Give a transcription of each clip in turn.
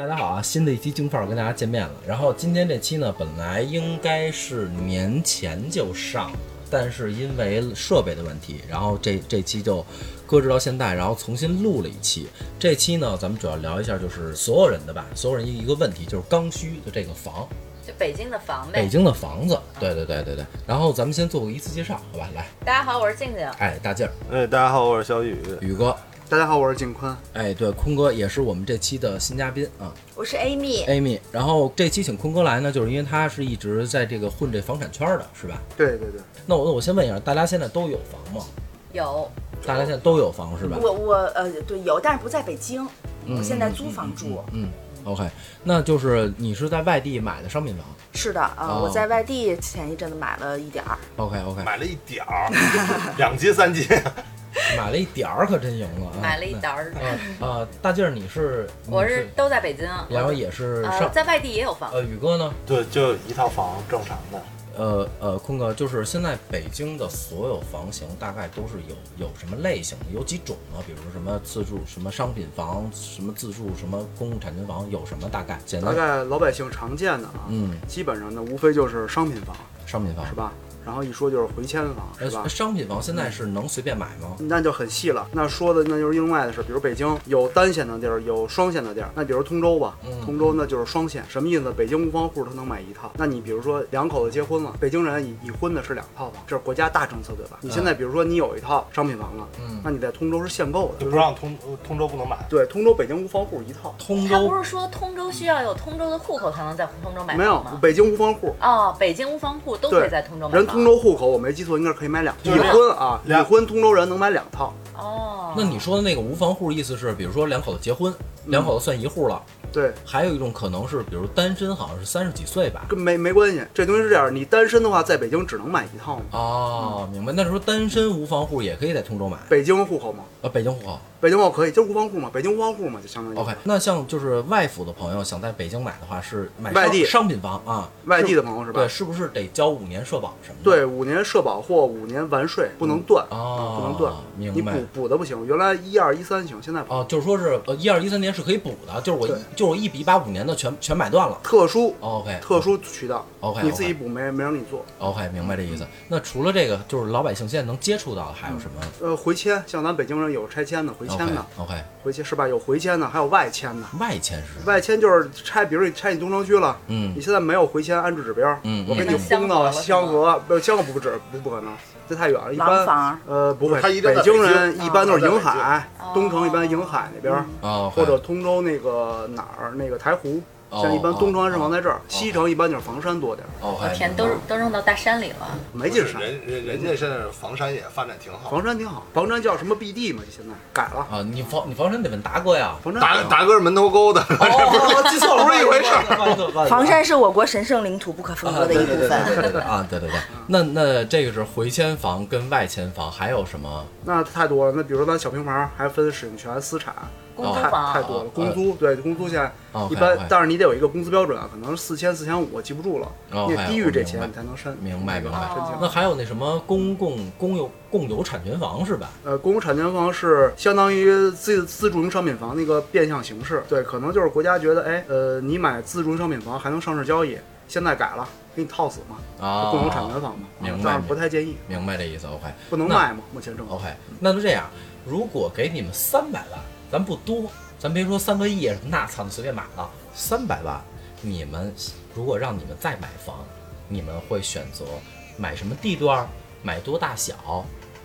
大家好啊！新的一期京范儿跟大家见面了。然后今天这期呢，本来应该是年前就上的，但是因为设备的问题，然后这这期就搁置到现在，然后重新录了一期。这期呢，咱们主要聊一下就是所有人的吧，所有人一个问题就是刚需的这个房，就北京的房呗。北京的房子。对对对对对。然后咱们先做个一次介绍，好吧？来，大家好，我是静静。哎，大静儿，哎，大家好，我是小雨。宇哥，大家好，我是景坤。哎，对，坤哥也是我们这期的新嘉宾啊。我是 Amy，Amy，然后这期请坤哥来呢，就是因为他是一直在这个混这房产圈的，是吧？对对对，那我那我先问一下，大家现在都有房吗？有大家现在都有房是吧？我我呃对有，但是不在北京，嗯我现在租房住。嗯，OK，那就是你是在外地买的商品房是的啊、哦我在外地前一阵子买了一点儿，？OK OK，买了一点儿，两斤三斤。买了一点儿可真赢了啊！买了一点儿，那。呃呃，大劲儿你是？我是都在北京，然后也是呃，上在外地也有房。呃宇哥呢？对，就一套房，正常的。呃呃，坤哥，就是现在北京的所有房型大概都是有有什么类型的？有几种呢？比如说什么自住、什么商品房、什么自住、什么公共产权房，有什么大概？简单，大概老百姓常见的啊，嗯，基本上呢无非就是商品房，商品房是吧？然后一说就是回迁房，是吧呃，？商品房现在是能随便买吗？那就很细了。那说的那就是另外的事，比如北京有单线的地儿，有双线的地儿。那比如通州吧，嗯通州那就是双线，什么意思？北京无房户他能买一套。那你比如说两口子结婚了，北京人已已婚的是两套房，这是国家大政策，对吧？你现在比如说你有一套商品房了，嗯，那你在通州是限购的就。不让通通州不能买。对，通州、北京无房户一套，通州他不是说通州需要有通州的户口才能在通州买没有？北京无房户。哦，北京无房户都可以在通州买通州户口，我没记错，应该是可以买两套。已婚啊，已婚通州人能买两套。哦，那你说的那个无房户，意思是，比如说两口子结婚，两口子算一户了。对，还有一种可能是，比如单身，好像是三十几岁吧。跟没没关系。这东西是这样，你单身的话，在北京只能买一套嘛。哦，明白。那时候单身无房户也可以在通州买，北京户口吗，呃，北京户口。北京户口可以，就是无房户嘛，北京无房户嘛，就相当于 OK，那像就是外府的朋友想在北京买的话，是买外地商商品房啊，外地的朋友是吧对，？是不是得交五年社保什么的？对，五年社保或五年完税不能断，啊，不能断。明白。补补的不行，原来一二一三行，现在哦，就是说是呃一二一三年是可以补的，就是我对就是一笔把五年的全全买断了。特殊 OK，特殊渠道，OK，你自己补没没让你做。OK，明白这意思。那除了这个，就是老百姓现在能接触到的还有什么？呃，回迁，像咱北京人有拆迁的，回迁的，OK，回迁是吧？有回迁的，还有外迁的。外迁是外迁就是拆，比如你拆你东城区了，嗯你现在没有回迁安置指标，嗯我给你嗯轰到香河，不香河不止，不不可能，这太远了。一般呃不会，北京人一般都是啊迎海哦，东城一般瀛海那边或者通州那个哪儿那个台湖，哦像一般东城安置房在这哦儿，西城一般就是房山多点儿，哦，我天，都都扔到大山里了。没劲山。人人人家现在房山也发展挺好。房山挺好，房山叫什么 BD 嘛？现在改了，啊，你房你房山得问达哥呀。房山达达哥是门头沟的，哦，记错 了，不是一回事儿房山是我国神圣领土不可分割的一部分。对对对啊，对对对。那那这个是回迁房跟外迁房，还有什么？那太多了。那比如说咱小平房还分使用权、私产，太公租房太多了。哦公租对公租现在哦一般但是你得有一个工资标准啊，可能是四千、四千五，我记不住了。哦你得低于这钱你才能申。明白明白那个申请。那还有那什么公共公有共有产权房是吧？呃，公有产权房是相当于自自住型商品房那个变相形式，对，可能就是国家觉得，哎，呃，你买自住型商品房还能上市交易，现在改了，给你套死嘛，啊，共有产权房嘛，明白但是不太建议，明白这意思。OK 不能卖嘛，目前政府。OK，那就这样，如果给你们三百万，咱不多，咱别说三个亿，那操你随便买了，三百万，你们如果让你们再买房，你们会选择买什么地段儿，买多大小，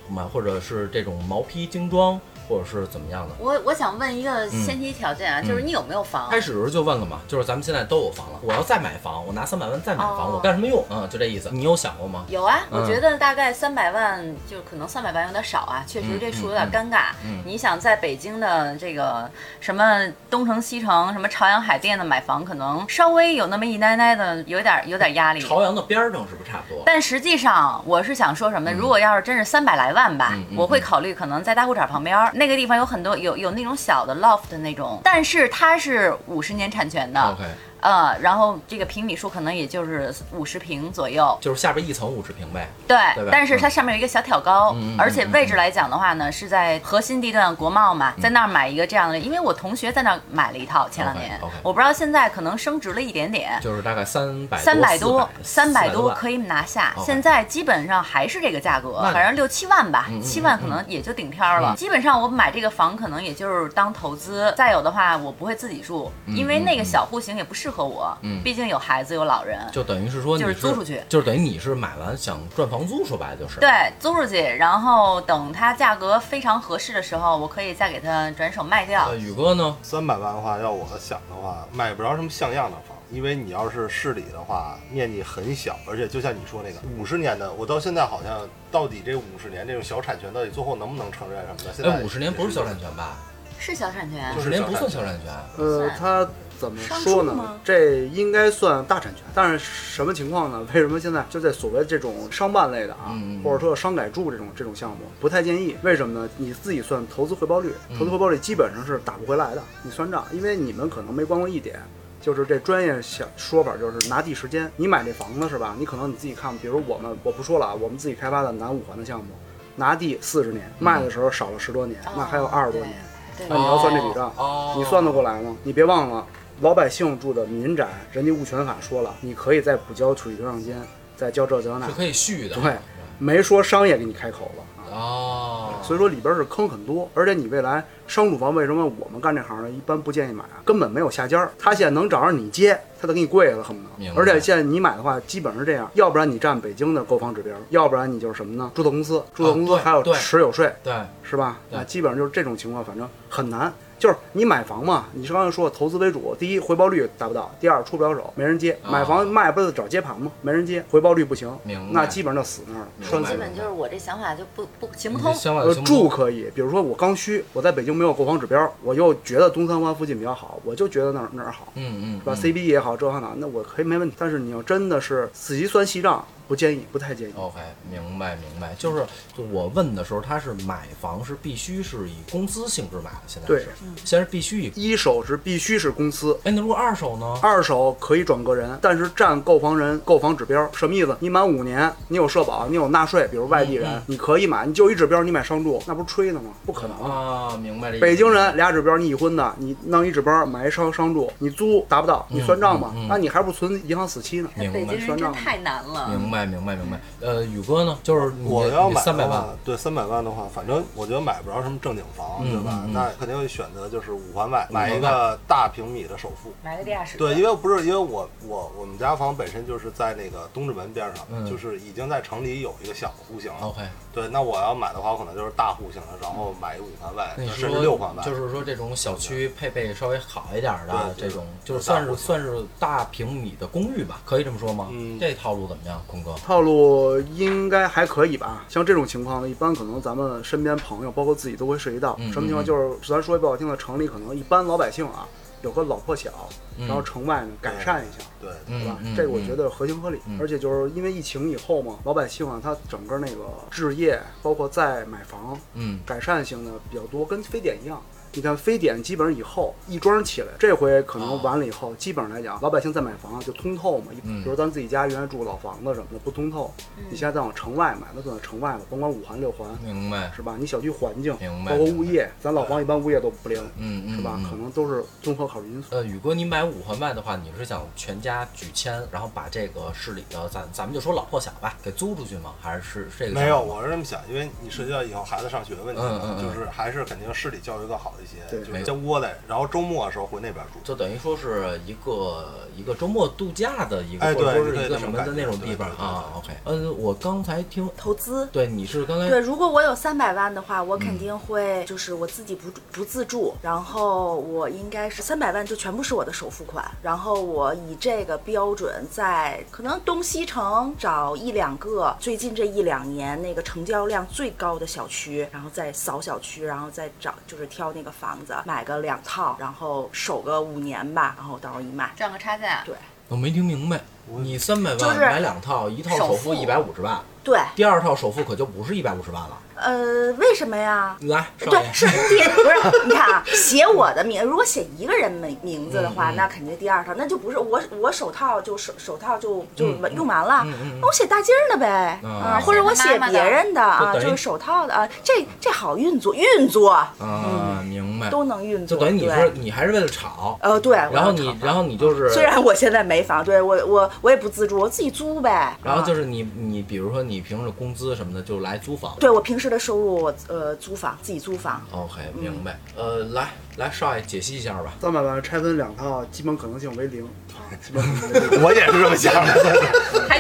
买或者是这种毛坯精装，或者是怎么样的？我我想问一个先提条件啊，就是你有没有房？开始的时候就问了嘛，就是咱们现在都有房了，我要再买房，我拿三百万再买房，哦我干什么用？嗯，就这意思。你有想过吗？有啊，嗯我觉得大概三百万，就可能三百万有点少啊，确实这数有点尴尬。嗯嗯你想在北京的这个什么东城、西城、什么朝阳、海淀的买房，可能稍微有那么一奶奶的，有点有点压力。朝阳的边儿上是不是差不多？但实际上，我是想说什么呢？如果要是真是三百来万吧，我会考虑可能在大裤衩旁边儿那个地方有很多有有那种小的 loft 的那种，但是它是五十年产权的。呃，然后这个平米数可能也就是五十平左右，就是下边一层五十平呗。对对，但是它上面有一个小挑高，而且位置来讲的话呢，是在核心地段国贸嘛，在那儿买一个这样的，因为我同学在那儿买了一套，前两年我不知道现在可能升值了一点点。就是大概三百三百多，三百多多可以拿下。现在基本上还是这个价格，反正六七万吧七万可能也就顶天儿了。嗯基本上我买这个房可能也就是当投资，再有的话我不会自己住，因为那个小户型也不适合我嗯，毕竟有孩子有老人。就等于是说你就是租出去就是等于你是买完想赚房租，说白了就是。对，租出去，然后等它价格非常合适的时候，我可以再给它转手卖掉呃，。宇哥呢？三百万的话，要我想的话，买不着什么像样的房，因为你要是市里的话，面积很小，而且就像你说那个五十年的，我到现在好像到底这五十年这种小产权到底最后能不能承认什么的？现在哎，五十年不是小产权吧？是小产权五，十年不算小产权。呃，它怎么说呢？这应该算大产权，但是什么情况呢？为什么现在就在所谓这种商办类的啊，或者说商改住这种这种项目，不太建议？为什么呢？你自己算投资回报率，嗯投资回报率基本上是打不回来的。你算账，因为你们可能没关过一点。就是这专业想说法，就是拿地时间。你买这房子是吧？你可能你自己看，比如我们我不说了啊，我们自己开发的南五环的项目，拿地四十年，卖的时候少了十多年，那还有二十多年。对那你要算这笔账，哦你算得过来吗？你别忘了，老百姓住的民宅，人家物权法说了，你可以再补交土地出让金，再交这交那是，可以续的。对，没说商业给你开口了。哦，所以说里边是坑很多，而且你未来商住房为什么我们干这行呢？一般不建议买啊，根本没有下家。他现在能找着你接，他都给你跪了，恨不得。而且现在你买的话，基本上是这样，要不然你占北京的购房指标，要不然你就是什么呢？注册公司，注册公司还有对持有税，对，是吧？那基本上就是这种情况，反正很难。就是你买房嘛，你是刚才说投资为主，第一回报率达不到，第二出不了手，没人接。啊买房卖不是找接盘吗？没人接，回报率不行，那基本上就死那儿了。基本就是我这想法就不不行不通。住可以，比如说我刚需，我在北京没有购房指标，我又觉得东三环附近比较好，我就觉得那儿那儿好，嗯嗯，是吧、嗯 c b 也好，这好那，那我可以没问题。但是你要真的是仔细算细账，不建议，不太建议。OK，明白明白，就是就我问的时候，他是买房是必须是以公司性质买的，现在对是，现在是必须以。一手是必须是公司，哎，那如果二手呢？二手可以转个人，但是占购房人购房指标，什么意思？你满五年，你有社保，你有纳税，比如外地人，嗯嗯你可以买，你就一指标，你买商住，那不是吹呢吗？不可能。啊，明白这意思。北京人俩指标，你已婚的，你弄一指标买一商商住，你租达不到，你算账吧，嗯嗯嗯那你还不存银行死期呢？明白北京人真太难了。明白明白明白。呃，宇哥呢？就是我要买三百万的话，对三百万的话，反正我觉得买不着什么正经房，嗯对吧？那肯定会选择就是五环外买一个大平米的首付。买个地下室。对，因为不是因为我我我们家房本身就是在那个东直门边上，嗯就是已经在城里有一个小的户型了。OK，对，那我要买的话，我可能就是大户型的，然后买一个五环外，甚至六环外。就是说这种小区配备稍微好一点的这种，就是算是算是大平米的公寓吧，可以这么说吗？嗯这套路怎么样，坤哥？套路应该还可以吧？像这种情况呢，一般可能咱们身边朋友，包括自己都会涉及到。嗯什么情况？就是咱说句不好听的，城里可能一般老百姓啊，有个老破小，嗯然后城外呢改善一下。对，对吧？嗯这个我觉得合情合理，嗯而且就是因为疫情以后嘛，老百姓啊，他整个那个置业，包括再买房，嗯改善性的比较多，跟非典一样。你看非典基本上以后一桩起来，这回可能完了以后，基本上来讲，老百姓再买房就通透嘛。嗯比如咱自己家原来住老房子什么的不通透，你现在再往城外买，那就在城外了，甭管五环六环，明白。是吧？你小区环境，明白包括物业，咱老房一般物业都不灵，嗯嗯，是吧？嗯可能都是综合考虑因素。呃，宇哥，你买五环外的话，你是想全家举迁，然后把这个市里的咱咱们就说老破小吧，给租出去吗？还是是这个没有，我是这么想，因为你涉及到以后孩子上学的问题就是还是肯定市里教育更好一些，对就是先窝在，然后周末的时候回那边住。就等于说是一个一个周末度假的一个，哎或者说是一个什么的那种地方啊。OK，嗯，我刚才听，投资。对，你是刚才对，如果我有三百万的话，我肯定会就是我自己不不自住，然后我应该是三百万就全部是我的首付款，然后我以这个标准在可能东西城找一两个最近这一两年那个成交量最高的小区，然后再扫小区，然后再找就是挑那个房子买个两套，然后守个五年吧，然后到时候一卖。赚个差价。对我没听明白，你三百就是万买两套，一套首付首付一百五十万，对，第二套首付可就不是一百五十万了。呃，为什么呀？来，对，爷，是第 不是？你看啊，写我的名，如果写一个人名名字的话，那肯定第二套，那就不是我我手套就手手套就就嗯用完了，那我写大劲儿的呗嗯啊，或者我写别人的啊，就是手套的啊，这这好运作运作。啊，明白，都能运作，就等于你对。是你还是为了炒，呃对，然后你然后你就是虽然我现在没房，对我我我也不自住，我自己租呗，然后就啊是你你比如说你平时工资什么的就来租房。对我平时的收入，呃租房自己租房。OK，明白。呃，来来，少爷解析一下吧。三百万拆分两套，基本可能性为零。我也是这么想的，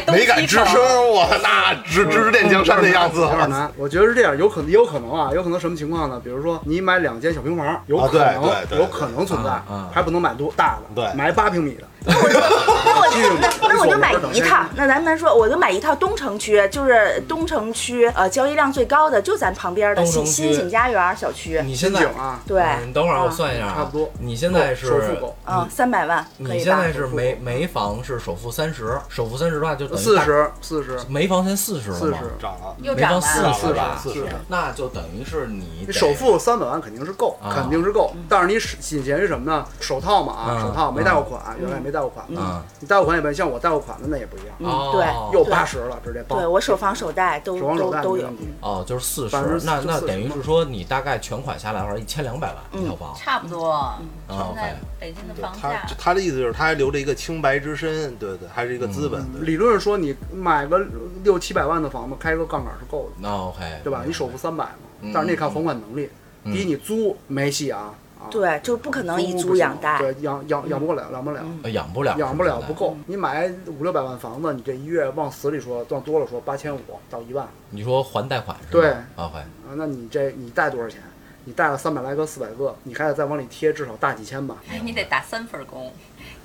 没敢吱声，我那直直练江山的样子，有点难。我觉得是这样，有可能也有可能啊，有可能什么情况呢？比如说你买两间小平房，有可能、有可能存在，还不能买多大的，对买八平米的。那我我就买一套。那咱们说，我就买一套东城区，就是东城区呃交易量最高的，就咱旁边的新新景家园小区。你现在啊对，嗯你等会儿我嗯算一下啊，差不多你现在是首付够嗯，三百万你现在？是没没房是首付三十，首付三十的话就等于，四十四十没房现四十了吗？四十，涨了。又涨没房四。十吧？四十那就等于是你首付三百万肯定是够，啊肯定是够。但是你仅限于什么呢？首套嘛啊，嗯手套没贷过款，原来没贷过款。嗯你贷过款也不像我贷过款的那也不一样，哦对又八十了，直接报对。我首房首贷都手房手都都有问。题。哦，就是四十百分，之那那40等于是说你大概全款下来的话，一千两百万一套房。差不多，现哦在，OK 北京的房他价，他的意思就是他还留着一个清白之身，对对，还是一个资本。对理论上说，你买个六七百万的房子，开个杠杆是够的，那 OK，对吧？你首付三百嗯嘛，但是你得看还款能力。嗯第一，你租没戏啊，啊，对，就是不可能以租养贷。对，养养养不了，养不了。呃养不了，养不了不够，你买五六百万房子，你这一月往死里说，往多了说八千五到一万，你说还贷款是吧？对啊还啊，那你这你贷多少钱？你贷了三百来个、四百个，你还得再往里贴至少大几千吧？哎，你得打三份工，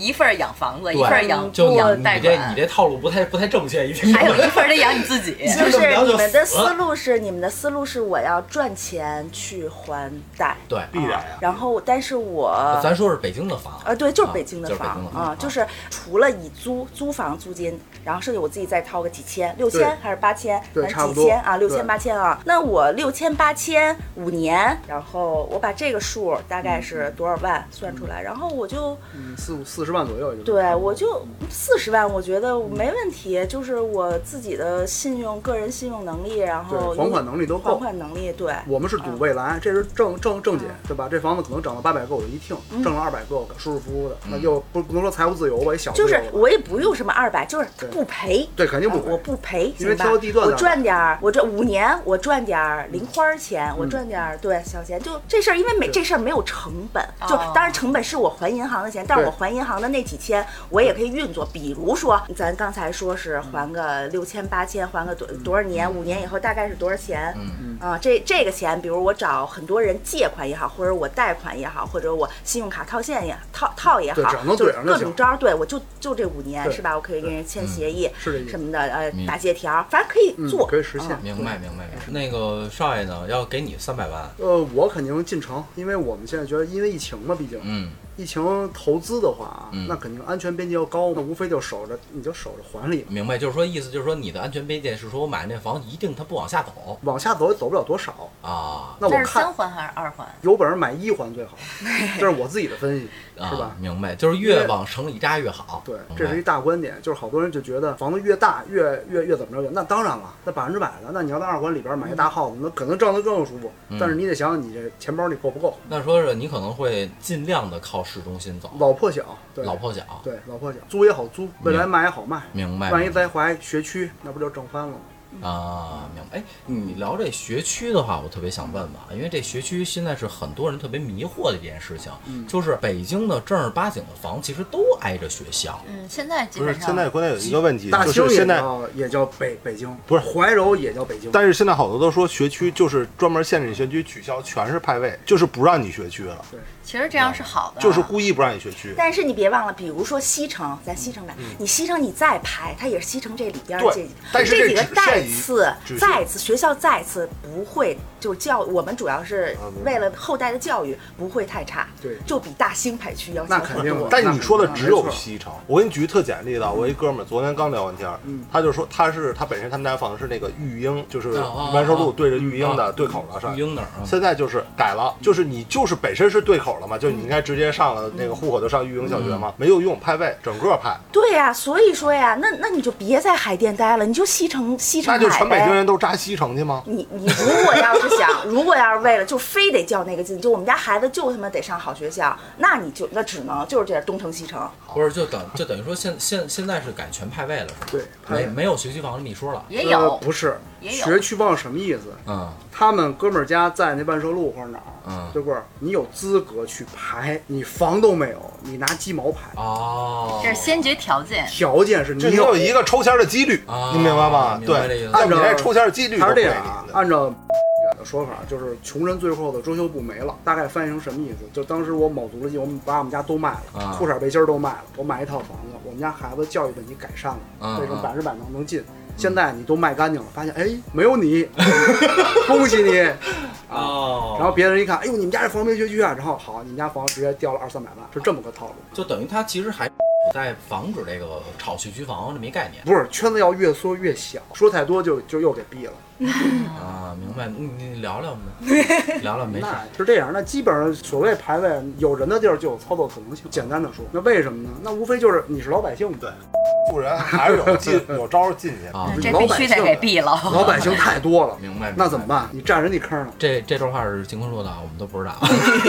一份儿养房子，一份儿养就你养贷你这你，这套路不太不太正确，一听还有一份儿得养你自己。就是你们的思路是，你们的思路是我要赚钱去还贷，对，必然呀。然后但是我咱说是北京的房，呃，对，就是啊北京的房啊，就是除了以租租房租金，然后剩下我自己再掏个几千，六千还是八千，对差不多。几千啊，六千八千啊。那我六千八千五年，然后我把这个数大概是多少万算出来，然后我就嗯，四五四十万左右就对我就四十万，我觉得没问题，就是我自己的信用、个人信用能力，然后还款能力都还。款能力，对，我们是赌未来，这是正正正解，对吧？这房子可能涨到八百个我就一听，挣了二百个舒舒服服的，那就不不能说财务自由吧，也小就是。我也不用什么二百，就是不赔。对，肯定不赔啊我不赔，因为挑地段我赚点儿，我这五年我赚点儿零花钱，嗯我赚点儿对小钱，就这事儿，因为没这事儿没有成本，就哦当然成本是我还银行的钱，但是我还银行的那几千，我也可以运作。比如说，咱刚才说是还个六千八千，还个多多少年，五年以后大概是多少钱？嗯啊，这这个钱，比如我找很多人借款也好，或者我贷款也好，或者我信用卡套现也套套也好就各种招儿，对我就就这五年对是吧？我可以跟人签协议，是这意思什么的，呃明，打借条，反正可以嗯做，可以实现啊明白明白。那个少爷呢，要给你三百万，呃，我肯定进城，因为我们现在觉得，因为疫情嘛，毕竟嗯，疫情投资的话啊，嗯那肯定安全边界要高，那无非就守着，你就守着环里，明白，就是说意思就是说你的安全边界是说我买那房一定它不往下走往下走也走不了多少。啊那那我看是三环还是二环？有本事买一环最好，这是我自己的分析，是啊吧，？明白，就是越往城里扎越好。对，这是一大观点，就是好多人就觉得房子越大越越越怎么着越，那当然了，那百分之百的，那你要在二环里边买一大 house，那可能挣得更舒服，嗯但是你得想想你这钱包里够不够，那说是你可能会尽量的靠市中心走，老破小，对，老破小，对老破小，租也好租，未来卖也好卖，明白？万一再怀学区，那不就挣翻了吗？啊，明白。哎，你聊这学区的话，我特别想问问啊，因为这学区现在是很多人特别迷惑的一件事情，嗯就是北京的正儿八经的房其实都挨着学校。嗯，现在基不是，本上现在关键有一个问题，大兴也就是现在，叫也叫北北京，不是怀柔也叫北京，但是现在好多都说学区就是专门限制你学区，取消全是派位，就是不让你学区了，其实这样是好的，就是故意不让你学区。但是你别忘了，比如说西城，咱西城买，你西城你再排，它也是西城这里边儿这对，但是这几个再次再次学校再次不会就教我们主要是为了后代的教育不会太差，对就比大兴排区要强很多肯定的。但你说的只有西城，我给你举个特简单例子啊，我一哥们儿昨天刚聊完天他就说他是他本身他们家房子是那个育英，就是万寿路哦对着育英的啊对口了上育。英那儿啊，现在就是改了，就是你就是本身是对口了嘛，就你应该直接上了那个户口就上育英小学嘛，没有用派位，整个派，对呀、所以说呀，那那你就别在海淀待了，你就西城西城那就全北京。人都扎西城去吗？你你如果要是想，如果要是为了就非得较那个劲，就我们家孩子就他妈得上好学校，那你就那只能就是这样东城西城。不是就等就等于说现现现在是改全派位了是吧？对没没有学区房这么一说了。也有呃，不是也有学区房什么意思？嗯他们哥们儿家在那万寿路或者哪儿，嗯对过儿，你有资格去排，你房都没有，你拿鸡毛排。哦，这是先决条件。条件是就你你有一个抽签的几率啊，你明白吗？对按照这抽签的几率还是这样啊。按照远 的说法，就是穷人最后的装修部没了，大概翻译成什么意思？就当时我卯足了劲，我们把我们家都卖了，啊裤衩背心儿都卖了，我买一套房子，我们家孩子教育问题改善了，为什么百分之百能能进？现在你都卖干净了，发现哎没有你，恭喜你啊！哦，然后别人一看，哎呦你们家这房没学区啊，然后好，你们家房直接掉了二三百万，是这么个套路。就等于他其实还在防止这个炒学区房这么一概念不是圈子要越缩越小，说太多就就又给毙了。啊，明白？你你聊聊呗？聊聊没事。那是这样，那基本上所谓排位，有人的地儿就有操作可能性。简单的说，那为什么呢？那无非就是你是老百姓，对富人还是有进有招儿进去。啊，这必须得给毙了。老百姓太多了，明白。那怎么？办？你占人家坑了。这这段话是金坤说的啊，我们都不知道。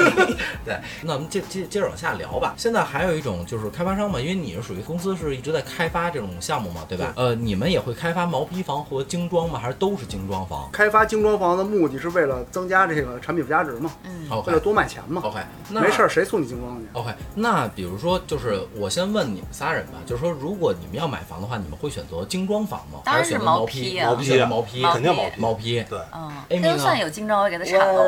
对，那我们接接接着往下聊吧。现在还有一种就是开发商嘛，因为你是属于公司是一直在开发这种项目嘛，对吧？呃，你们也会开发毛坯房和精装吗？还是都是精装房开发精装房的目的是为了增加这个产品附加值嘛，嗯，为了多卖钱嘛。OK，那没事儿，谁送你精装去？OK，那比如说，就是我先问你们仨人吧，就是说，如果你们要买房的话，你们会选择精装房吗？当然是毛还是选毛坯啊毛坯，毛坯，肯定毛坯毛坯。对，嗯就算有精装，我也给他铲了。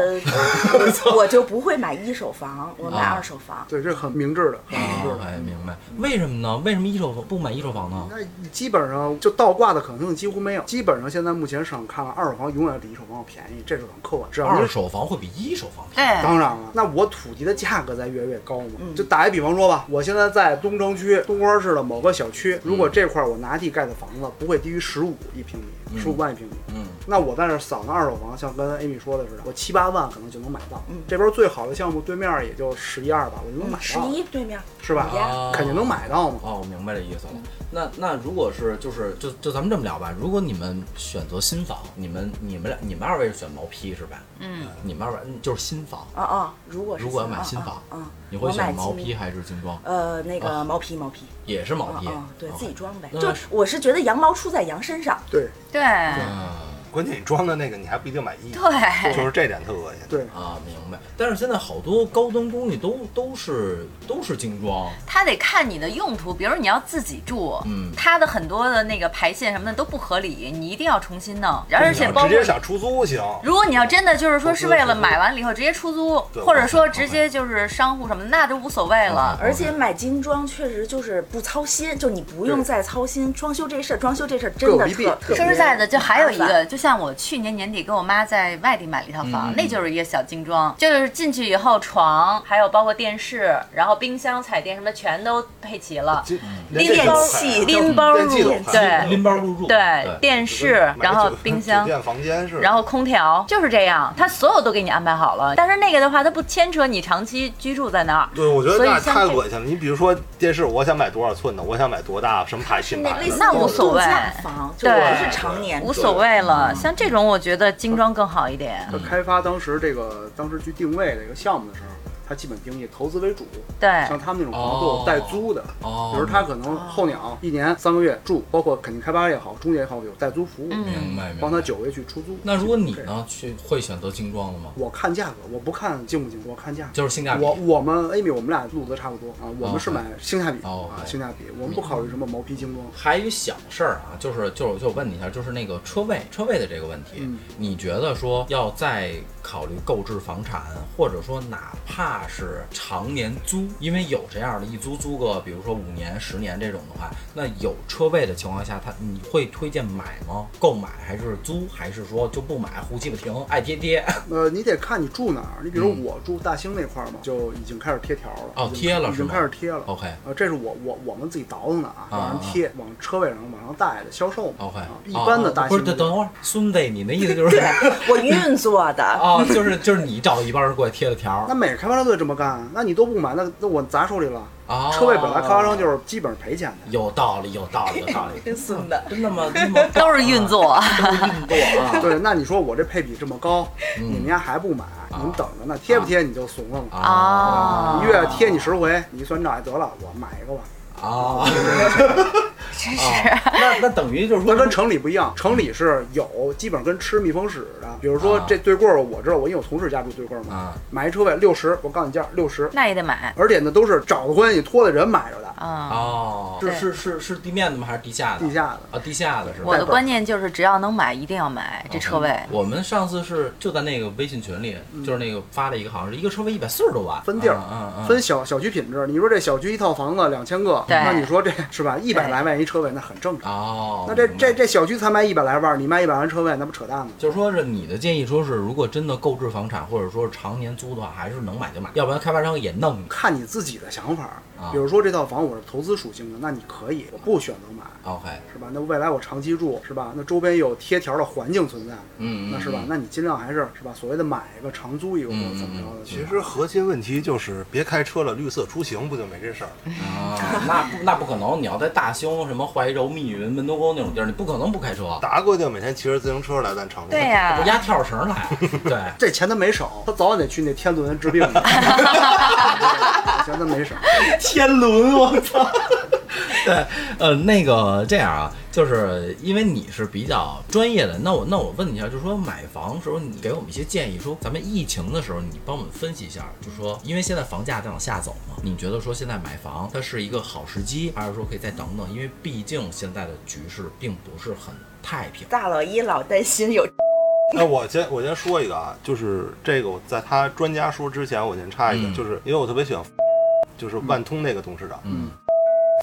我就不会买一手房，我买啊二手房。对，这很明智的，很明智。哎，明白。为什么呢？为什么一手房不买一手房呢？那基本上就倒挂的可能性几乎没有。基本上现在目前市场看了，二手房永远比一手房要便宜，这是很客观。只要二手房会比一手房便宜。当然了，那我土地的价格在越来越高嘛。嗯就打一比方说吧，我现在在东城区东关市的某个小区，如果这块儿我拿地盖的房子不会低于十五一平米，十五万一平米，嗯，那我在那儿扫那二手房，像刚才 Amy 说的似的，我七八万可能就能买到。嗯。这边最好的项目对面也就十一二吧，我就能买十到，一对面。是吧？肯定能买到嘛。哦，我明白这意思了。那那如果是就是就就咱们这么聊吧，如果你们选择新房，你们你们俩你们二位是选毛坯是吧？嗯，你们二位嗯就是新房，啊啊，如果是如果要买啊新房。啊啊你会买选毛精坯还是精装？呃，那啊个毛坯毛坯，也是毛坯对自己装呗。就是我是觉得羊毛出在羊身上，对。对，嗯关键你装的那个你还不一定满意，对就是这点特恶心。对，啊，明白。但是现在好多高端公寓都都是都是精装，它得看你的用途，比如你要自己住，嗯它的很多的那个排线什么的都不合理，你一定要重新弄，而且包括直接想出租行，如果你要真的就是说是为了买完了以后直接出租，或者说直接就是商户什么，那就无所谓了。而且买精装确实就是不操心，就你不用再操心装修这事儿，装修这事儿真的特特别说实在的，就还有一个，就像我去年年底跟我妈在外地买了一套房，嗯那就是一个小精装，就是进去以后床，还有包括电视，然后冰箱、彩电什么的全都配齐了，拎连这都电器、拎包入电器都，快对拎包入住。对，电视，然后冰箱酒。店房间是，然后空调就是这样，它所有都给你安排好了。但是那个的话，它不牵扯你长期居住在那儿。对，我觉得那太恶心了。你比如说电视，我想买多少寸的，我想买多大，什么牌是品牌的，那那无所谓度假房，就对不是常年无所谓了，像这种我觉得精装更好一点。他开发当时这个当时去定位这个项目的时候，他基本定义投资为主，对，像他们那种房都有带租的。哦，比如他可能候鸟一年三个月住，包括肯定开发也好，中介也好，有代租服务，嗯明白明白。帮他九位去出租。那如果你？呢，去会选择精装的吗？我看价格，我不看精不精，我看价格。就是性价比。我我们 Amy 我们俩路子差不多啊，我们是买性价比哦啊，性价比，我们不考虑什么毛坯精装。还有一小事儿啊，就是就是就问你一下，就是那个车位车位的这个问题，嗯你觉得说要在考虑购置房产，或者说哪怕是常年租，因为有这样的，一租租个，比如说五年、十年这种的话，那有车位的情况下，他你会推荐买吗？购买还是租，还是说就不买，胡鸡巴停，爱贴贴？呃，你得看你住哪儿。你比如嗯我住大兴那块儿嘛，就已经开始贴条了。哦贴了已经开始贴了。OK 呃，这是我我我们自己倒腾的啊，啊往上贴，往车位上往上带的销售嘛。OK，啊一般的大兴不是等等会儿，孙子，你那意思就是 我运作的。哦，就是就是你找一帮人过来贴的条 那每个开发商都得这么干，那你都不买，那那我砸手里了。啊，车位本来开发商就是基本上赔钱的。有道理，有道理，有道理。真 孙子，真的吗？都是运作。都是运作啊。对，那你说我这配比这么高，嗯你们家还不买，你们等着呢，贴不贴你就怂了嘛。啊一月贴你十回，你算账，哎得了，我买一个吧。啊，真是。那那等于就是说它跟城里不一样，城里是有基本上跟吃密封室的，比如说啊这对柜儿，我知道，我因为我同事家住对柜儿嘛啊，买一车位六十，我告诉你价六十，那也得买而且呢都是找的关系托的人买着的，啊。哦，是是是是地面的吗？还是地下的？地下的。啊，地下的是吧？我的观念就是，只要能买，一定要买这车位。我们上次是就在那个微信群里，就是那个发了一个，好像是一个车位一百四十多万，分地儿嗯嗯嗯，分小小区品质，你说这小区一套房子两千个，对那你说这是吧？一百来万一车位，那很正常。哦，那这这这小区才卖一百来万，你卖一百万车位，那不扯淡吗？就是说是你的建议，说是如果真的购置房产或者说是常年租的话，还是能买就买，要不然开发商也弄你。看你自己的想法啊。比如说这套房我是投资属性的，那你可以，我不选择买，OK，是吧？那未来我长期住，是吧？那周边有贴条的环境存在，嗯，那是吧？那你尽量还是是吧？所谓的买一个长租一个或者怎么着的。嗯其实核心问题就是别开车了，绿色出行不就没这事儿？啊，那不那不可能，你要在大兴什么怀柔、密云、门头沟那种地儿，你不可能不开车，达哥就每天骑着自行车来咱城里。对呀、不压跳绳来，对。这钱他没少，他早晚得去那天伦治病去。这钱他没省。天伦，我操！对，呃，那个这样啊，就是因为你是比较专业的，那我那我问你一下，就是说买房时候你给我们一些建议，说咱们疫情的时候你帮我们分析一下，就是说因为现在房价在往下走嘛，你觉得说现在买房它是一个好时机，还是说可以再等等？因为毕竟现在的局势并不是很太平。大老一老担心有 那我先我先说一个啊，就是这个我在他专家说之前，我先插一个，嗯就是因为我特别喜欢，就是万通那个董事长，嗯，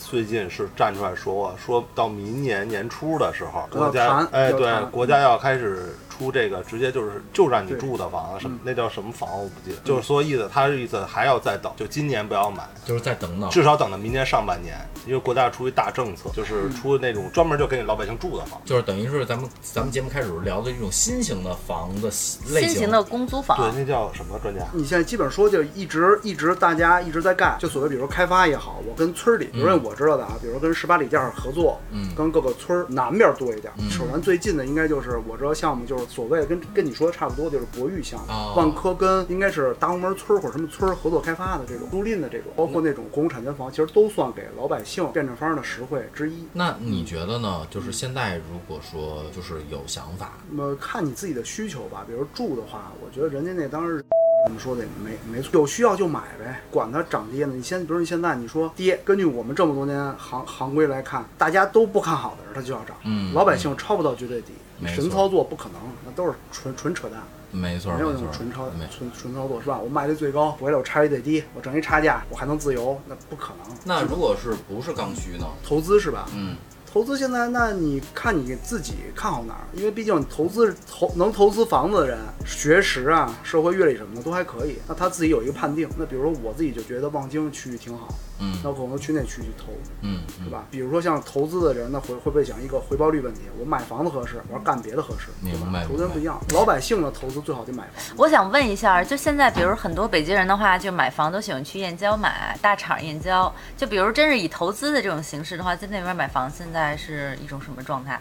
最近是站出来说过，说到明年年初的时候，国家哎对国家要开始出这个，直接就是就让你住的房子，什么嗯那叫什么房我不记得，就是说意思，他的意思还要再等，就今年不要买，就是再等等。至少等到明年上半年，因为国家出一大政策，就是出那种专门就给你老百姓住的房。就是等于是咱们咱们节目开始聊的这种新型的房子类型新型的公租房，对，那叫什么专家？你现在基本说就一直一直大家一直在干，就所谓比如开发也好，我跟村里，比如说我知道的啊，比如说跟十八里店合作，嗯跟各个村南边多一点。嗯首先最近的应该就是我知道项目就是所谓跟跟你说的差不多，就是博裕项目，哦万科跟应该是大红门村或者什么村合作开发的这种租赁的这种，包括那种公共产权房，其实都算给老百姓变证方的实惠之一。那你觉得呢？就是现在如果说就是有想法，那么看你自己的需求吧，比如住的话，我觉得人家那当时怎么说的没没错，有需要就买呗，管它涨跌呢。你先，比如你现在你说跌，根据我们这么多年行行规来看，大家都不看好的时候，它就要涨。嗯老百姓抄不到绝对底，神操作不可能，那都是纯纯扯淡，没错，没有那种纯操没纯纯操作是吧？我卖的最高，回来我差一最低，我挣一差价，我还能自由，那不可能。那如果是不是刚需呢？投资是吧？嗯，投资现在，那你看你自己看好哪儿？因为毕竟投资投能投资房子的人，学识啊、社会阅历什么的都还可以。那他自己有一个判定。那比如说我自己就觉得望京区域挺好，嗯那我可能去那区去投，嗯，对吧？比如说像投资的人，那会会不会想一个回报率问题？我买房子合适，我要干别的合适，对吧明白？投资人不一样，老百姓的投资最好就买房。我想问一下，就现在，比如很多北京人的话，就买房都喜欢去燕郊买，大厂燕郊。就比如真是以投资的这种形式的话，在那边买房现在是一种什么状态？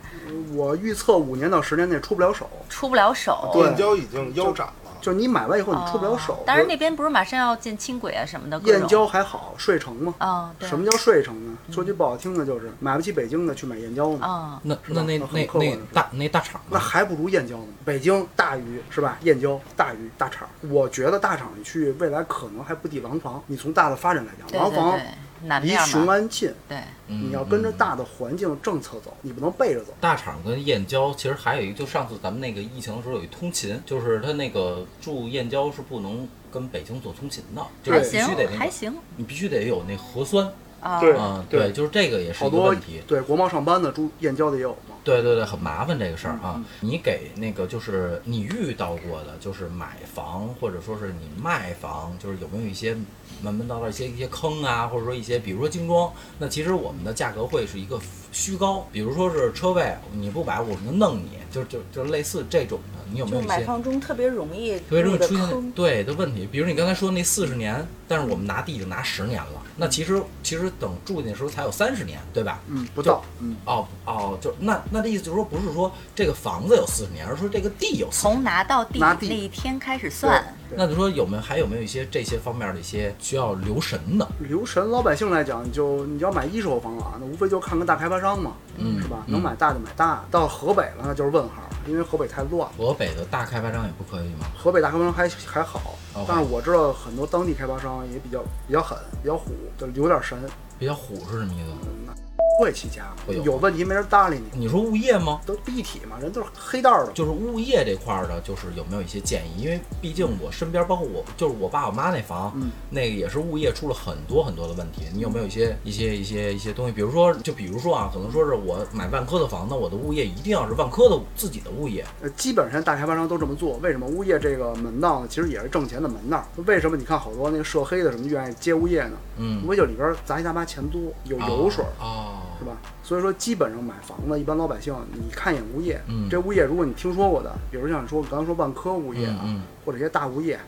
我预测五年到十年内出不了手，出不了手。对燕郊已经腰斩了。就是你买完以后你出不了手哦。但是那边不是马上要建轻轨啊什么的？燕郊还好，睡城嘛。啊，对。什么叫睡城呢？说句不好听的，就是买不起北京的去买燕郊嘛。啊？那那那是那那大那大厂？那还不如燕郊呢。北京大于是吧？燕郊大于大厂。我觉得大厂里去未来可能还不敌廊坊。你从大的发展来讲，对对廊坊对离南面嘛，雄安近，对，你要跟着嗯大的环境政策走，你不能背着走。大厂跟燕郊其实还有一个，就上次咱们那个疫情的时候有一通勤，就是他那个住燕郊是不能跟北京做通勤的，就还是必须得还行你必须得有那核酸，啊。对嗯，对就是这个也是好一个问题。对国贸上班的住燕郊的也有嘛。对对对，很麻烦这个事儿嗯啊。你给那个就是你遇到过的，就是买房或者说是你卖房，就是有没有一些门门道道一些一些坑啊，或者说一些比如说精装，那其实我们的价格会是一个虚高，比如说是车位你不买，我们就弄你，就就就类似这种的，你有没有买有一些？房中特别容易特别容易出现。对的问题，比如你刚才说那四十年，但是我们拿地就拿十年了，那其实其实等住进去的时候才有三十年，对吧？嗯，不到，嗯，哦哦，就那那这意思就是说，不是说这个房子有四十年，而是说这个地有四十从。拿到地拿地那一天开始算，那就说有没有还有没有一些这些方面的一些需要留神的？留神老百姓来讲，你就你要买一手房啊，那无非就看看大开发商嘛，嗯是吧？嗯能买大就买大。到河北了，那就是问号，因为河北太乱。河北的大开发商也不可以吗？河北大开发商还还好哦，但是我知道很多当地开发商也比较比较狠，比较虎，就有点神。比较虎是什么意思？那会起家会有，有问题没人搭理你，你说物业吗？都一体嘛，人都是黑道的。就是物业这块儿的，就是有没有一些建议？因为毕竟我身边，包括我，就是我爸我妈那房，嗯那个也是物业出了很多很多的问题。你有没有一些一些一些一些东西？比如说，就比如说啊，可能说是我买万科的房，那我的物业一定要是万科的自己的物业。呃，基本上大开发商都这么做。为什么物业这个门道呢？其实也是挣钱的门道。为什么你看好多那个涉黑的什么愿意接物业呢？嗯无，非就里边杂七杂八钱多，有油水，哦，是吧？所以说，基本上买房子，一般老百姓你看一眼物业，嗯这物业如果你听说过的，比如像说我刚才说万科物业啊，嗯嗯或者一些大物业。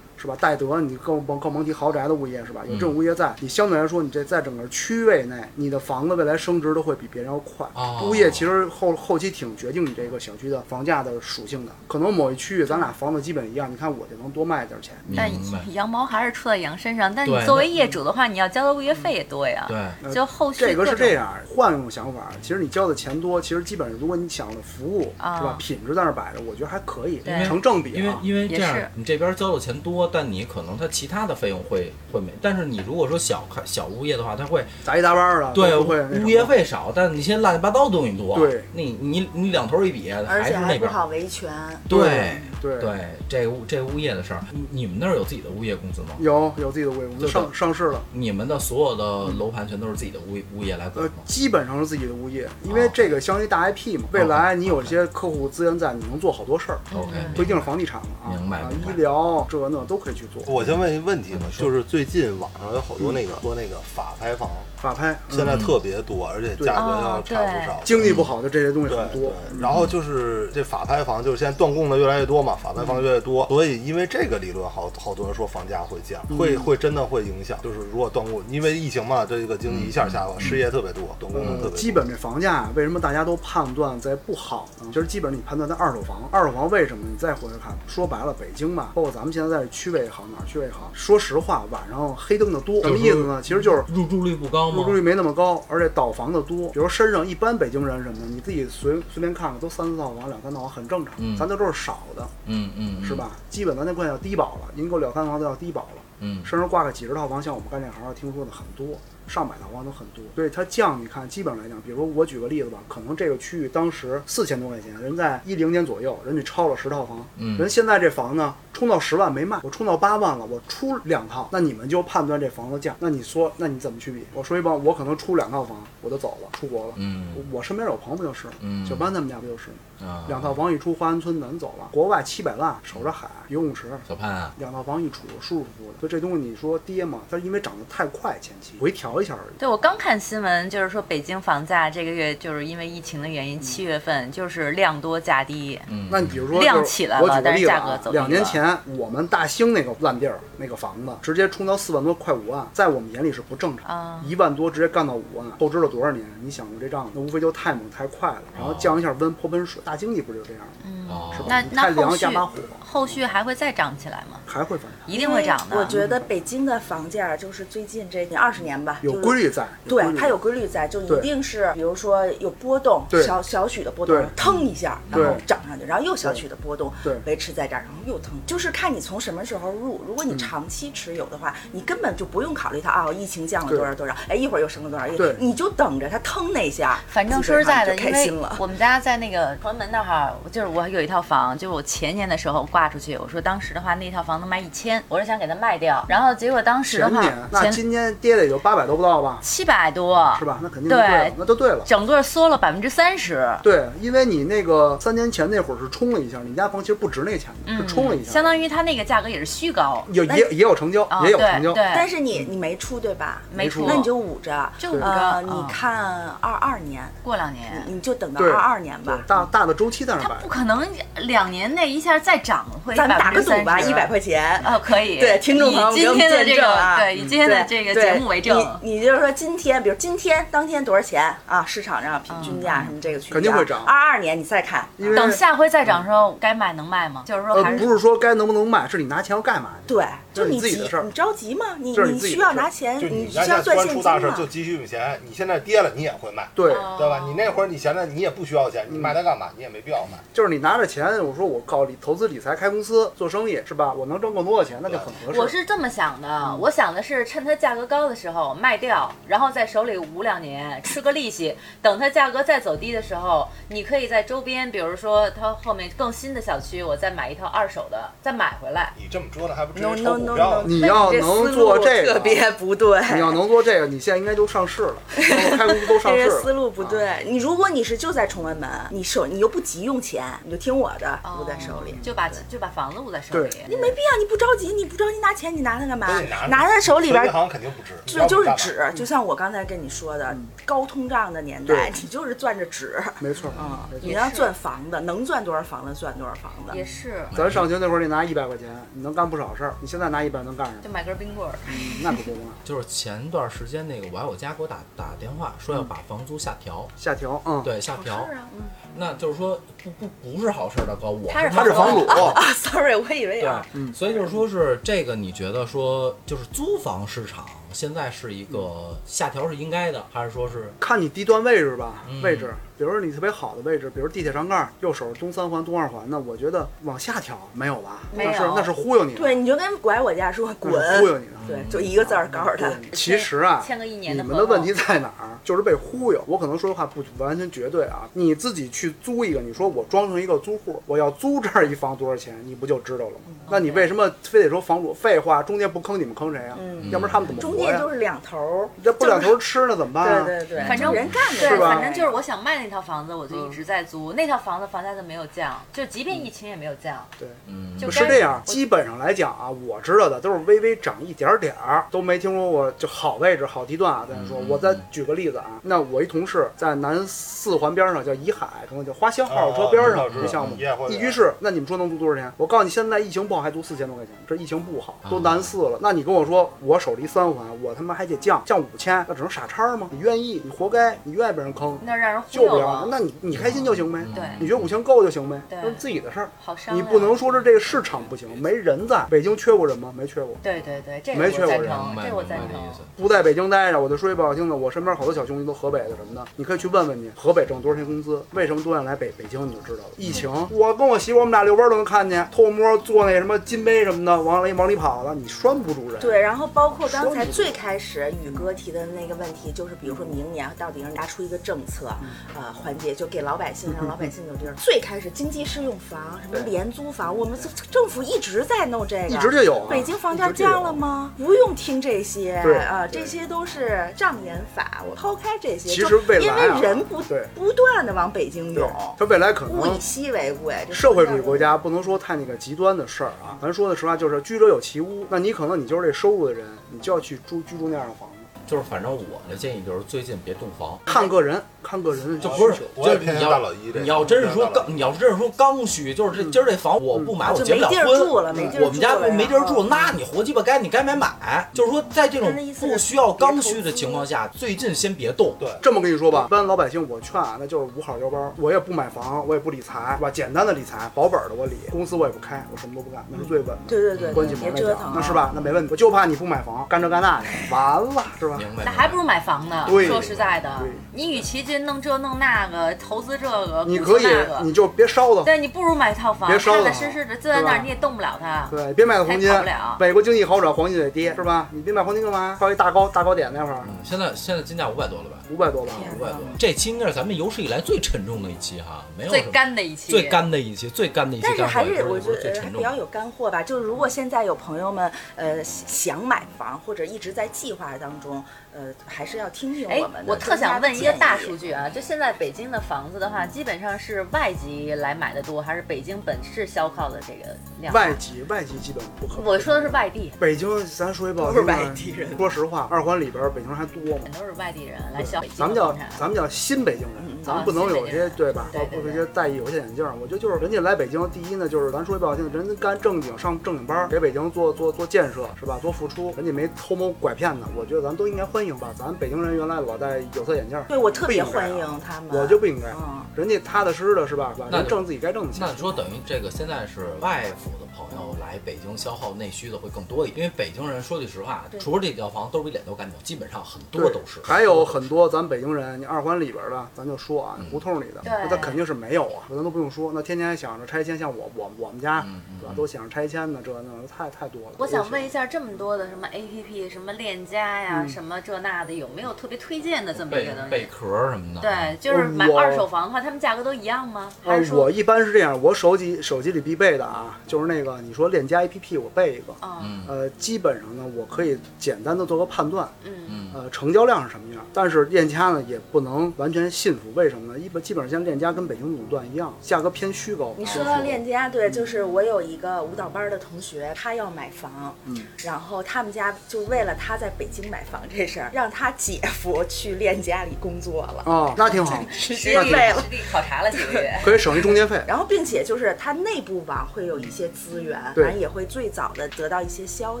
是吧？戴德，你更甭更甭提豪宅的物业是吧？有这种物业在，你相对来说，你这在整个区位内，你的房子未来升值都会比别人要快。哦物业其实后后期挺决定你这个小区的房价的属性的。可能某一区域咱俩房子基本一样，你看我就能多卖点钱。但。羊毛还是出在羊身上。但你作为业主的话，你要交的物业费也多呀。对，呃就后续这个是这样，换一种想法，其实你交的钱多，其实基本上如果你想的服务、啊是吧，品质在那儿摆着，我觉得还可以，成正比因为啊。因为这样也是，你这边交的钱多，但你可能它其他的费用会会没。但是你如果说小开小物业的话，它会杂七杂八的，对会物业费少，但你现在乱七八糟的东西多。对，你你你两头一比，而还且还不是那边。好维权。对对。对，这个物这个物业的事儿，你你们那儿有自己的物业公司吗？有有自己的物业公司上上市了，你们的所有的楼盘全都是自己的物业物业来管基本上是自己的物业，因哦。为这个相当于大 IP 嘛，未来你有一些客户资源在，你能做好多事儿，OK，不一定是房地产了啊，啊明白。医疗这那都可以去做。我先问一个问题吧，就是最近网上有好多那个说那个法拍房，法拍，嗯现在特别多，而且价格要差不少。经济不好的这些东西很多，，然后就是这法拍房，就是现在断供的越来越多嘛，法拍房越来越多，所以因为这个理论，好好多人说房价会降，会会真的会影响。就是如果断供，因为疫情嘛，这个经济一下下滑，失业特别多，断供的特别。基本这房价啊为什么大家都判断在不好呢？就是基本你判断在二手房，二手房为什么？你再回来看，说白了，北京吧，包括咱们现在在区位也好，哪儿区位也好，说实话，晚上黑灯的多，什么意思呢？其实就是入住率不高吗入住？率没那么高，而且倒房的多。比如身上一般北京人什么的，你自己随随便看看，都三四套房、两三套房很正常，嗯咱这都是少的，嗯嗯，嗯是？吧？基本咱那快要低保了，您够两三套房都要低保了。嗯，身上挂个几十套房，像我们干这行听说的很多，上百套房都很多。所以它降，你看基本上来讲，比如说我举个例子吧，可能这个区域当时四千多块钱，人在一零年左右，人家超了十套房，嗯人现在这房呢冲到十万没卖，我冲到八万了，我出两套，那你们就判断这房子价，那你说那你怎么去比？我说一帮，我可能出两套房，我就走了，出国了。嗯我我身边有朋友不就是？嗯小班他们家不就是吗？啊，两套房一出，华安村的人走了，国外七百万，守着海，游泳池，小潘啊，两套房一出，舒舒服服的。所以这东西你说跌嘛，它是因为涨得太快，前期回调一下而已。对，我刚看新闻，就是说北京房价这个月就是因为疫情的原因，七月份就是量多价低。嗯，那你比如说，量起来了但是价格啊走，低两年前我们大兴那个烂地儿那个房子，直接冲到四万多，快五万，在我们眼里是不正常。啊一万多直接干到五万，透支了多少年？你想过这账？那无非就太猛太快了，然后降一下温泼盆水，大经济不就是这样吗？哦是吧？太那后续凉加把火，后续还会再涨起来吗？还会反弹。一定会涨的。我觉得北京的房价就是最近这二十年吧，有就是规律在，律对它有规律在，就一定是比如说有波动，小小许的波动，腾一下，然后涨上去，然后又小许的波动，对维持在这儿，然后又腾，就是看你从什么时候入。如嗯果你长期持有的话，你根本就不用考虑它啊，疫情降了多少多少，哎，一会儿又升了多少，对你就等着它腾那下。反正说实在的，因为上就开心了。我们家在那个崇文门那儿哈，就是我有一套房，就是我前年的时候挂出去，我说当时的话那套房能卖一千，我是想给它卖掉，然后结果当时的话前年，那今天跌的也就八百都不到吧，七百多，是吧？那肯定就对对，那就对了。整个缩了百分之三十。对，因为你那个三年前那会儿是冲了一下，你家房其实不值那钱的，是冲了一下，嗯相当于它那个价格也是虚高，有也也有成交，啊也有成交。对对，但是你你没出对吧？没出那你就捂着，就捂着你看二二年，过两年。你就等到二二年吧。大大的周期在那它摆不可能两年内一下再涨回咱们打个赌吧，一百块钱。哦，可以。对，听众朋友们今天的这个对，以今天的这个节目为证。你你就是说今天，比如今天当天多少钱啊？市场上平均价什么这个区间，肯定会涨二二年你再看，等下回再涨的时候，该卖能卖吗？就是说呃还不是说该能不能卖，是你拿钱要干嘛去？对，就是你急自己的事儿你着急吗，你你你需要拿钱，你你家现在突需要赚现金然出大事，嘛就。急需用钱。你现在跌了，你也会卖，对，哦对吧？你那会儿你闲着，你也不需要钱，你卖它干嘛？你也没必要卖。就是你拿着钱，我说我搞理投资理财开公司做生意是吧？我能挣更多的钱，那就很合适。我是这么想的，我想的是趁它价格高的时候卖掉，然后在手里捂两年，吃个利息。等它价格再走低的时候，你可以在周边，比如说它后面更新的小区，我再买一套二手的，再买回来。你这么说的还不直 No 接 no 炒 no 股票呢？你要能做这个特别不对。你要能做这个，你现在应该都上市了，开公司都上市了。这个思路不啊对。你如果你是就在崇文门，你手你又不急用钱，你就听我的，哦捂在手里。就把就把房子捂在手里。你没必要，你不着急，你不着急拿钱，你拿它干嘛拿？拿在手里边银行肯定不值，你这要不干嘛就是纸，就像我刚才跟你说的，高通胀的年代，你就是攥着纸。没错，嗯，你要攥房子，能攥多少房子攥多少房子。也是，咱上学那会儿，你拿一百块钱，你能干不少事儿。你现在拿一百能干什么？就买根冰棍儿。嗯那可不嘛，就是前段时间那个我爱我家给我打打电话说要把房租下调，下调，嗯，对下调，是啊，那就是说不不不是好事儿的哥，我他是他是房主，啊，sorry，我以为对啊，，所以就是说是这个，你觉得说就是租房市场现在是一个下调是应该的，还是说是看你地段位置吧，嗯。位置，比如说你特别好的位置，比如地铁上盖右手东三环、东二环，那我觉得往下调没有吧？没有那是那是忽悠你，对，你就跟拐我家说滚忽悠你呢。对，就一个字儿告诉他。其实啊，签个一年的你们的问题在哪儿？就是被忽悠。我可能说的话不完全绝对啊。你自己去租一个，你说我装成一个租户，我要租这儿一房多少钱，你不就知道了吗？那你为什么非得说房主？废话，中介不坑你们坑谁啊？嗯要不然他们怎么中活呀？介就是两头儿，这不两头吃呢怎么办啊？对对对，反正人干的对，吧反正就是我想卖那套房子，我就一直在租。那套房子房价就没有降，就即便疫情也没有降。对。嗯就该是这样，基本上来讲啊，我知道的都是微微涨一点儿点儿，都没听说过就好位置、好地段啊。咱说，嗯我再举个例子啊，那我一同事在南四环边上叫怡海，可能叫花乡二手车边上哦一个项目一居室。那你们说能租多少钱？我告诉你，现在疫情不好还租四千多块钱，这疫情不好都南四了。那你跟我说我手离三环，我他妈还得降降五千，那只能傻叉吗？你愿意，你活该，你愿意被人坑，那让人忽救不了悠了。。那你你开心就行呗。对你觉得五千够就行呗，对那是自己的事儿。好商量。你不能说是这个市场不行，没人在北京缺过人吗？没缺过。对对对，这个没缺过人这我赞成。不在北京待着，我就说句不好听的，我身边好多小兄弟都河北的什么的，你可以去问问你，河北挣多少钱工资，为什么都愿意来北北京，你就知道了。疫情，我跟我媳妇我们俩遛弯都能看见，偷摸做那什么金杯什么的，往里往里跑了，你拴不住人。对，然后包括刚才最开始宇哥提的那个问题，就是比如说明年到底能拿出一个政策，嗯呃，环节就给老百姓，让老百姓有地儿。最开始经济适用房，什么廉租房，我们政政府一直在弄这个，一直就有啊北京房价降了吗？不用听这些对啊，对这些都是障眼法。我抛开这些，其就实未来啊因为人不不断的往北京对涌，，它未来可能物以稀为贵。社会主义国家不能说太那个极端的事儿啊，咱说的实话就是居者有其屋，那你可能你就是这收入的人，你就要去住居住那样的房子。就是反正我的建议就是最近别动房，看个人，看个人就不是你也偏向大要老一这你要真是说刚，你要是真是说刚需，就是这今儿这房我不买，我就结不了没地儿婚，我们家没地儿住，嗯那你活鸡巴该你该买买。就是说，在这种不需要刚需的情况下，最近先别动。对，这么跟你说吧，一般老百姓我劝啊，那就是五好腰包，我也不买房，我也不理财，是吧？简单的理财，保本的我理，公司我也不开，我什么都不干，那是最稳的。对对对，关起门来讲，别折腾啊，那是吧？那没问题。我就怕你不买房，干这干那的，完了是吧？吧？明白。那还不如买房呢。对说实在的，你与其这弄这弄那个，投资这个，你可以你就别烧了。对你不如买套房，别烧了踏踏实实的坐在那儿，你也动不了它。对，别买黄金。美国经济好转，黄金得跌，是吧？你别买黄金干嘛？到一大高大高点那会儿，嗯现在现在金价五百多了吧？五百多吧。五百多。这期应该是咱们有史以来最沉重的一期哈，没有最干的一期，最干的一期，最干的一期但是，还是我也不是觉得最沉重的。比较有干货吧。就是如果现在有朋友们呃想买房或者一直在计划当中，呃，还是要听听哎我们，的。我特想问一个大数据。啊，就现在北京的房子的话，基本上是外籍来买的多，还是北京本市消靠的这个量？外籍外籍基本不可能。我说的是外地，北京，咱说一不好都是听的外地人说实话，二环里边北京人还多吗很？都是外地人来消北京咱们叫。咱们叫新北京人，嗯咱们不能有些对吧？对包括这些戴一有色眼镜，我觉得就是人家来北京，第一呢，就是咱说一不好听的，人家干正经上正经班，给北京做做做建设是吧？做付出，人家没偷谋拐骗的，我觉得咱都应该欢迎吧。咱北京人原来老戴有色眼镜儿，对我特别不应该啊欢迎他们。我就不应该。嗯人家踏踏实实的是吧？是吧？那就人挣自己该挣的钱那。你说等于这个现在是外府的朋友来北京消耗内需的会更多一点，因为北京人说句实话，除了这几套房都比脸都干净，基本上很多都是。还有很多咱北京人，你二环里边的，咱就说啊，嗯。胡同里的，对。那他肯定是没有啊，咱都不用说，那天天还想着拆迁，像我我我们家嗯嗯是吧，都想着拆迁呢，这那太太多了。我想问一一下，这么多的什么 A P P，什么链家呀，嗯。什么这那的，有没有特别推荐的这么一个东西？贝壳什么的，对，就是买二手房的话，他们价格都一样吗？还啊是，说我，一般是这样，我手机手机里必备的啊，就是那个你说链家 APP，我备一个。嗯嗯呃，基本上呢，我可以简单的做个判断，嗯，嗯，呃，成交量是什么样。但是链家呢，也不能完全信服，为什么呢？一般基本上像链家跟北京垄断一样，价格偏虚高。你说链家，对，就是我有一个舞蹈班的同学，他要买房，嗯，然后他们家就为了他在北京买房这事儿，让他姐夫去链家里工作了，哦，那挺好，直实地接为了。实地考察了几个月。可以省一中介费。然后，并且就是他内部网会有一些资源，对反正也会最早的得到一些消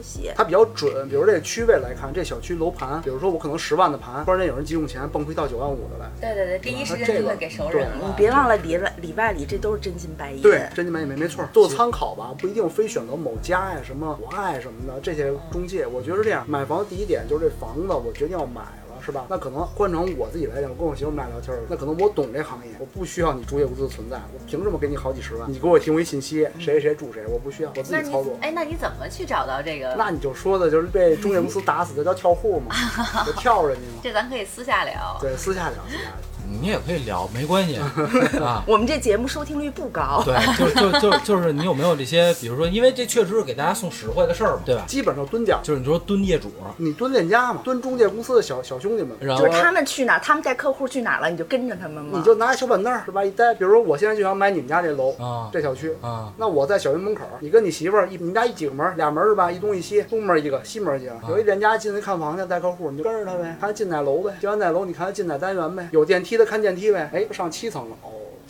息。它比较准，比如这个区位来看，这小区楼盘，比如说我可能十万的盘，突然间有人急用钱蹦出一套九万五的来，对对对，第一时间就会给熟人对了。你别忘了里外里外里，这都是真金白银。对，真金白银没没错，做参考吧，不一定非选择某家呀、什么我爱什么的这些中介。我觉得是这样，买房第一点就是这房子我决定要买了，是吧？那可能换成我自己来讲，我跟我媳妇我们俩聊天儿，那可能我懂这行业，我不需要你中介公司的存在，我凭什么给你好几十万？你给我提供一信息，谁谁谁住谁，我不需要，我自己操作你。哎，那你怎么去找到这个？那你就说的就是被中介公司打死的叫跳户嘛，就跳人家嘛。这咱可以私下聊。对，私下聊，私下聊。你也可以聊，没关系 啊。我们这节目收听率不高。对，就就就就是你有没有这些，比如说，因为这确实是给大家送实惠的事儿嘛，对吧？基本上蹲点儿，就是你说蹲业主，你蹲链家嘛，蹲中介公司的小小兄弟们，然后就是他们去哪儿，他们带客户去哪儿了，你就跟着他们嘛？你就拿小板凳儿是吧？一待，比如说我现在就想买你们家这楼，啊这小区，啊，那我在小区门口，你跟你媳妇儿一，你们家一几个门儿？俩门儿是吧？一东一西，东门儿一个，西门儿一个。有一链家进去看房去带客户，你就跟着他呗，看他进哪楼呗。进完哪楼，你看他进哪单元呗。有电梯的看电梯呗。哎，上七层了，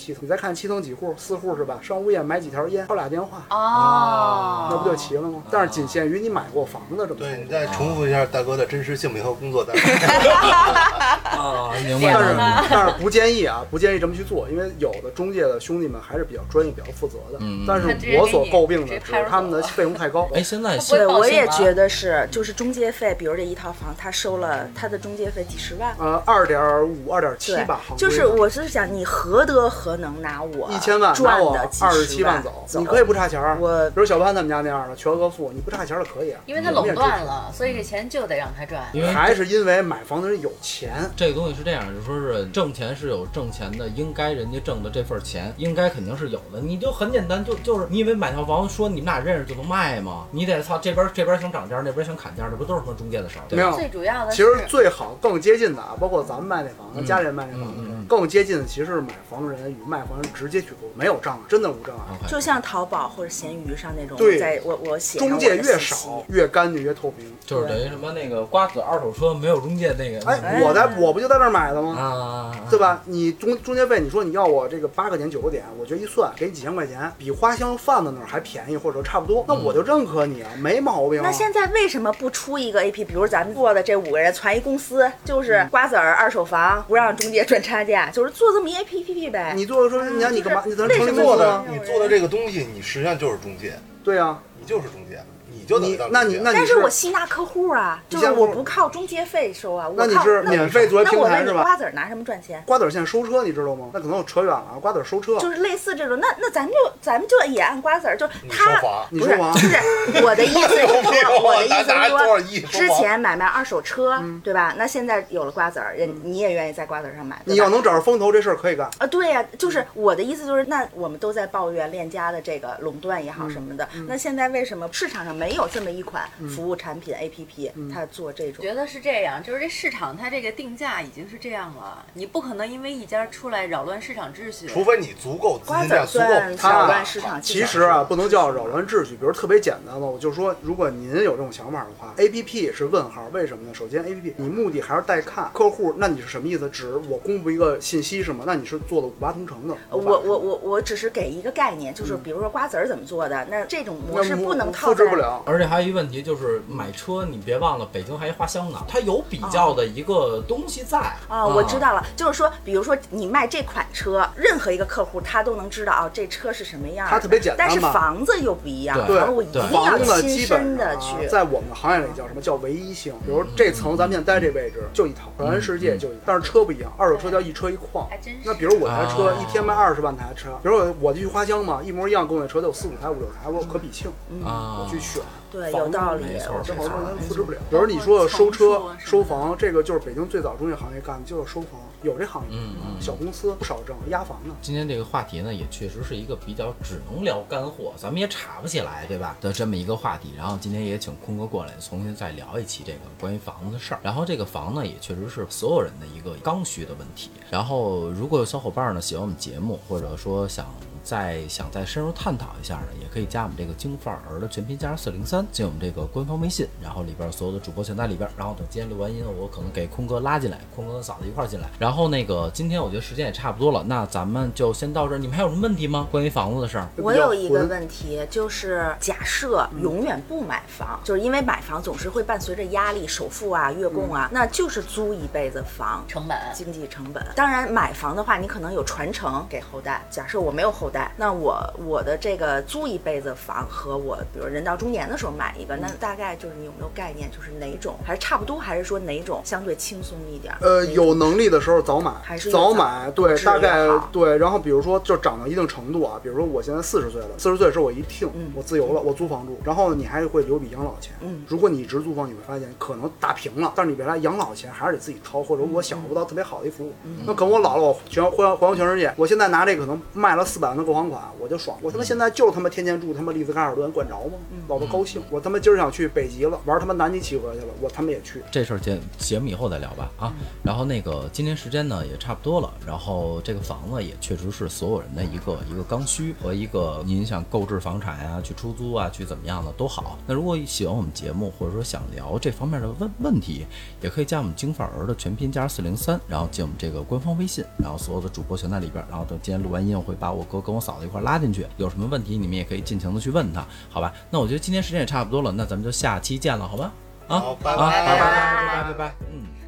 七层。你再看七层几户，四户是吧？上物业买几条烟，敲俩电话，哦，那不就齐了吗？但是仅限于你买过房子这么对，你再重复一下大哥的真实姓名和工作单位。啊，明白但是。但是不建议啊，不建议这么去做，因为有的中介的兄弟们还是比较专业、比较负责的。嗯但是我所诟病的只是他们的费用太高。哎，现在对，我也觉得是，就是中介费，比如这一套房，他收了他的中介费几十万。呃，二点五、二点七对吧，行，就是我是想，你何德何能拿我一千万赚的二十七万七走，你可以不差钱儿。我比如小潘他们家那样的全额付，你不差钱儿的可以啊。因为他垄断了，所以这钱就得让他赚。因为还是因为买房的人有钱。这个东西是这样，就是说是挣钱是有挣钱的，应该人家挣的这份钱，应该肯定是有的。你就很简单，就就是你以为买套房说你们俩认识就能卖吗？你得操这边这边想涨价，那边想砍价，这不都是和中介的事儿？没有最主要的其，实最好更接近的啊，包括咱们卖那房子，嗯家里人卖那房子嗯嗯嗯，更接近的其实是买房人与卖房人直接去沟通，没有障碍，真的无障碍。就像淘宝或者闲鱼上那种，对在我我写上中介越少，越干净越透明。就是等于什么那个瓜子二手车没有中介那个哎，我在我不就在那儿买的吗？啊，对吧？你中中介费，你说你要我这个八个点九个点，我觉得一算给你几千块钱，比花香贩子那儿还便宜，或者说差不多，那我就认可你啊，没毛病啊。那现在为什么不出一个 A P？比如咱们做的这五个人攒一公司，就是瓜子儿二手房，不让中介赚差价，就是做这么一 A P P 呗。你做说，你看你干嘛？你咱成立为什么做的？你做的这个东西，你实际上就是中介，对啊，你就是中介，就能你那你那你但是我吸纳客户啊，就是我不靠中介费收啊，我那你靠那是免费作为那我问你，平台是吧？瓜子儿拿什么赚钱？瓜子儿现在收车，你知道吗？那可能我扯远了啊。瓜子儿收车，就是类似这种，那那咱们就咱们就也按瓜子儿，就是他不是收房就是我的意思是说，我的意思说，之前买卖二手车，对吧？那现在有了瓜子儿，人你也愿意在瓜子儿上买，你要能找着风投，这事儿可以干。啊，对呀、就是我的意思就是，那我们都在抱怨链家的这个垄断也嗯好什么的，那现在为什么市场上没有这么一款服务产品 APP，它做这种？觉得是这样，就是这市场它这个定价已经是这样了，你不可能因为一家出来扰乱市场秩序。除非你足够资瓜子儿金量足够算扰乱市场秩序，其实啊，不能叫扰乱秩序。比如特别简单的，我就说，如果您有这种想法的话，A P P 是问号，为什么呢？首先，A P P 你目的还是带看客户，那你是什么意思？指我公布一个信息是吗？那你是做的五八同城的。我我我我只是给一个概念，就是比如说瓜子儿怎么做的，那这种模式不能套在而且还有一个问题就是买车，你别忘了北京还有花香呢，它有比较的一个东西在啊，我知。道了，就是说，比如说你卖这款车，任何一个客户他都能知道啊，这车是什么样儿。它特别简单但是房子又不一样，对房子我一定要亲基本身的去。啊在我们行业里叫什么叫唯一性？比如这层咱们现在待这位置就一套，全世界就一套，但是车不一样，二手车叫一车一况还真是。那比如我台车啊一天卖二十万台车，比如我我去花乡嘛，一模一样跟我那车都有四五台五六台，我可比性，啊我去选。对，有道理没，错我这好多人复制不了。比如你说的收车收房，这个就是北京最早中介行业干的，就是收房，有这行业嗯嗯，小公司不少挣，押房呢。今天这个话题呢，也确实是一个比较只能聊干货，咱们也岔不起来，对吧？的这么一个话题。然后今天也请坤哥过来，重新再聊一期这个关于房子的事儿。然后这个房呢，也确实是所有人的一个刚需的问题。然后如果有小伙伴呢喜欢我们节目，或者说想再想再深入探讨一下呢，也可以加我们这个京范儿的全拼加上四零三进我们这个官方微信，然后里边所有的主播全在里边。然后等今天录完音，我可能给空哥拉进来，空哥跟嫂子一块儿进来。然后那个今天我觉得时间也差不多了，那咱们就先到这儿。你们还有什么问题吗？关于房子的事儿？我有一个问题，就是假设永远不买房，就是因为买房总是会伴随着压力，首付啊、月供啊，那就是租一辈子房。成本经济成本，当然买房的话，你可能有传承给后代。假设我没有后代，那我我的这个租一辈子房和我比如人到中年的时候买一个，那大概就是你有没有概念，就是哪种还是差不多，还是说哪种相对轻松一点？呃，有能力的时候早买，还是早早买，对，大概对。然后比如说，就涨到一定程度啊，比如说我现在四十岁了，四十岁的时候我一听，嗯我自由了，我租房住，然后呢，你还会留笔养老钱。嗯如果你一直租房，你会发现可能打平了，但是你未来养老钱还是得自己掏，或者我享受不到特别好的一服务。嗯那可能我老了，我全环环游全世界，我现在拿这个可能卖了四百万的购房款，我就爽。我他妈现在就他妈天天住他妈丽兹卡尔顿，管着吗？老子高兴。我他妈今儿想去北极了，玩他妈南极企鹅去了，我他妈也去。这事儿节节目以后再聊吧啊。然后那个今天时间呢也差不多了，然后这个房子也确实是所有人的一个一个刚需和一个您想购置房产呀、去出租啊、去怎么样的都好。那如果喜欢我们节目或者说想聊这方面的问问题，也可以加我们京范儿的全拼加上四零三，然后进我们这个官方微信，然后所有的主播全在里边。然后等今天录完音，我会把我哥跟我嫂子一块拉进去，有什么问题你们也可以尽情的去问他，好吧？那我觉得今天时间也差不多了，那咱们就下期见了，好吧？啊，好拜啊，拜拜拜拜拜拜拜拜。